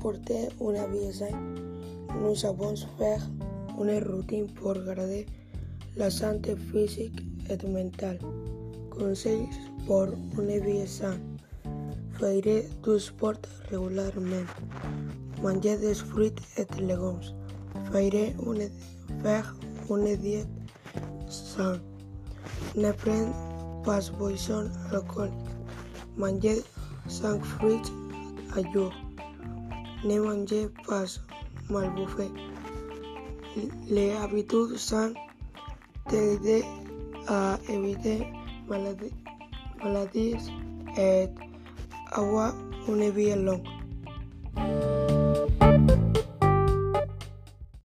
porter una vie saine. Nous avons faire une routine pour garder la santé physique et mentale. Conseils pour une vie saine. Faire du sport régulièrement. Manger des fruits et légumes. Faire une, faire une diète saine. Ne prendre pas boisson alcoolique. Manger 5 fruits à jour. Ne mangez pas mal bouffé. Les habitudes saines t'aident à éviter maladies, et avoir une vie longue.